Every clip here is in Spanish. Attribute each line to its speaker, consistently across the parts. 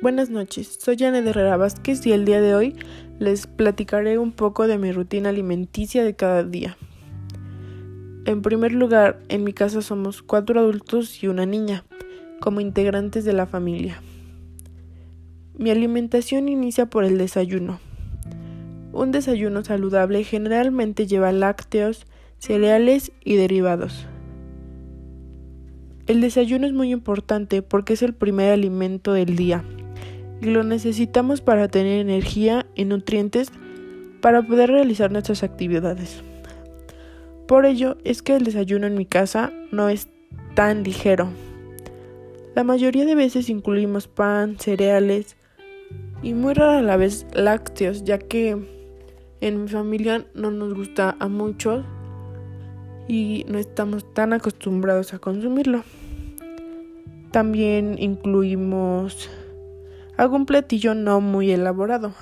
Speaker 1: Buenas noches, soy Janet Herrera Vázquez y el día de hoy les platicaré un poco de mi rutina alimenticia de cada día. En primer lugar, en mi casa somos cuatro adultos y una niña, como integrantes de la familia. Mi alimentación inicia por el desayuno. Un desayuno saludable generalmente lleva lácteos, cereales y derivados. El desayuno es muy importante porque es el primer alimento del día y lo necesitamos para tener energía y nutrientes para poder realizar nuestras actividades. Por ello es que el desayuno en mi casa no es tan ligero. La mayoría de veces incluimos pan, cereales y muy rara la vez lácteos, ya que en mi familia no nos gusta a muchos y no estamos tan acostumbrados a consumirlo. También incluimos algún platillo no muy elaborado.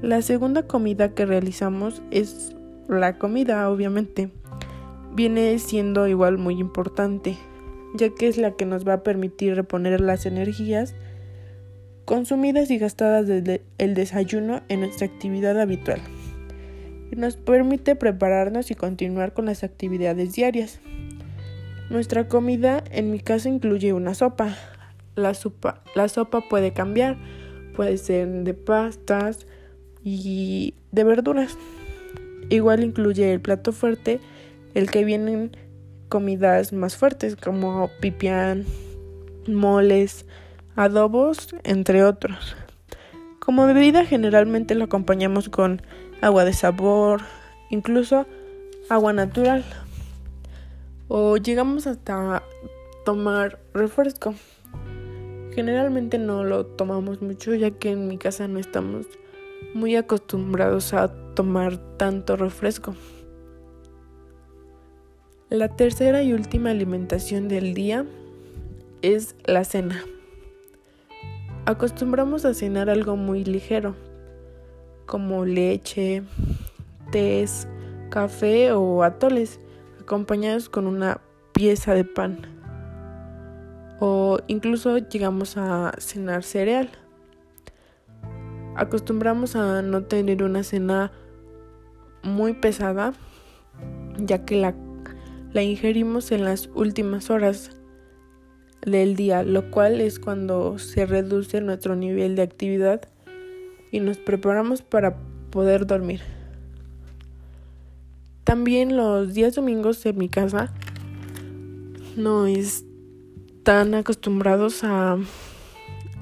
Speaker 1: La segunda comida que realizamos es la comida, obviamente. Viene siendo igual muy importante, ya que es la que nos va a permitir reponer las energías consumidas y gastadas desde el desayuno en nuestra actividad habitual. Y nos permite prepararnos y continuar con las actividades diarias. Nuestra comida en mi casa incluye una sopa, la sopa, la sopa puede cambiar, puede ser de pastas y de verduras. Igual incluye el plato fuerte, el que vienen comidas más fuertes como pipián, moles, adobos, entre otros. Como bebida generalmente lo acompañamos con agua de sabor, incluso agua natural. O llegamos hasta tomar refresco. Generalmente no lo tomamos mucho ya que en mi casa no estamos muy acostumbrados a tomar tanto refresco. La tercera y última alimentación del día es la cena. Acostumbramos a cenar algo muy ligero, como leche, tés, café o atoles, acompañados con una pieza de pan o incluso llegamos a cenar cereal. Acostumbramos a no tener una cena muy pesada, ya que la, la ingerimos en las últimas horas del día, lo cual es cuando se reduce nuestro nivel de actividad y nos preparamos para poder dormir. También los días domingos en mi casa no es tan acostumbrados a,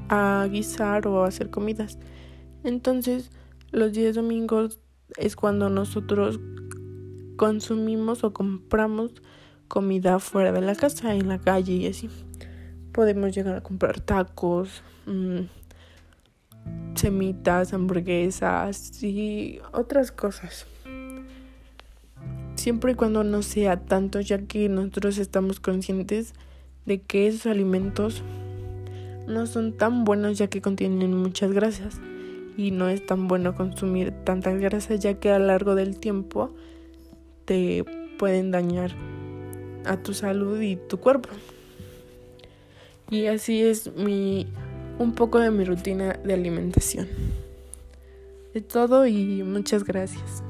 Speaker 1: a guisar o a hacer comidas. Entonces, los días domingos es cuando nosotros consumimos o compramos comida fuera de la casa, en la calle y así. Podemos llegar a comprar tacos, mmm, semitas, hamburguesas y otras cosas. Siempre y cuando no sea tanto, ya que nosotros estamos conscientes de que esos alimentos no son tan buenos ya que contienen muchas grasas y no es tan bueno consumir tantas grasas ya que a lo largo del tiempo te pueden dañar a tu salud y tu cuerpo. Y así es mi un poco de mi rutina de alimentación. De todo y muchas gracias.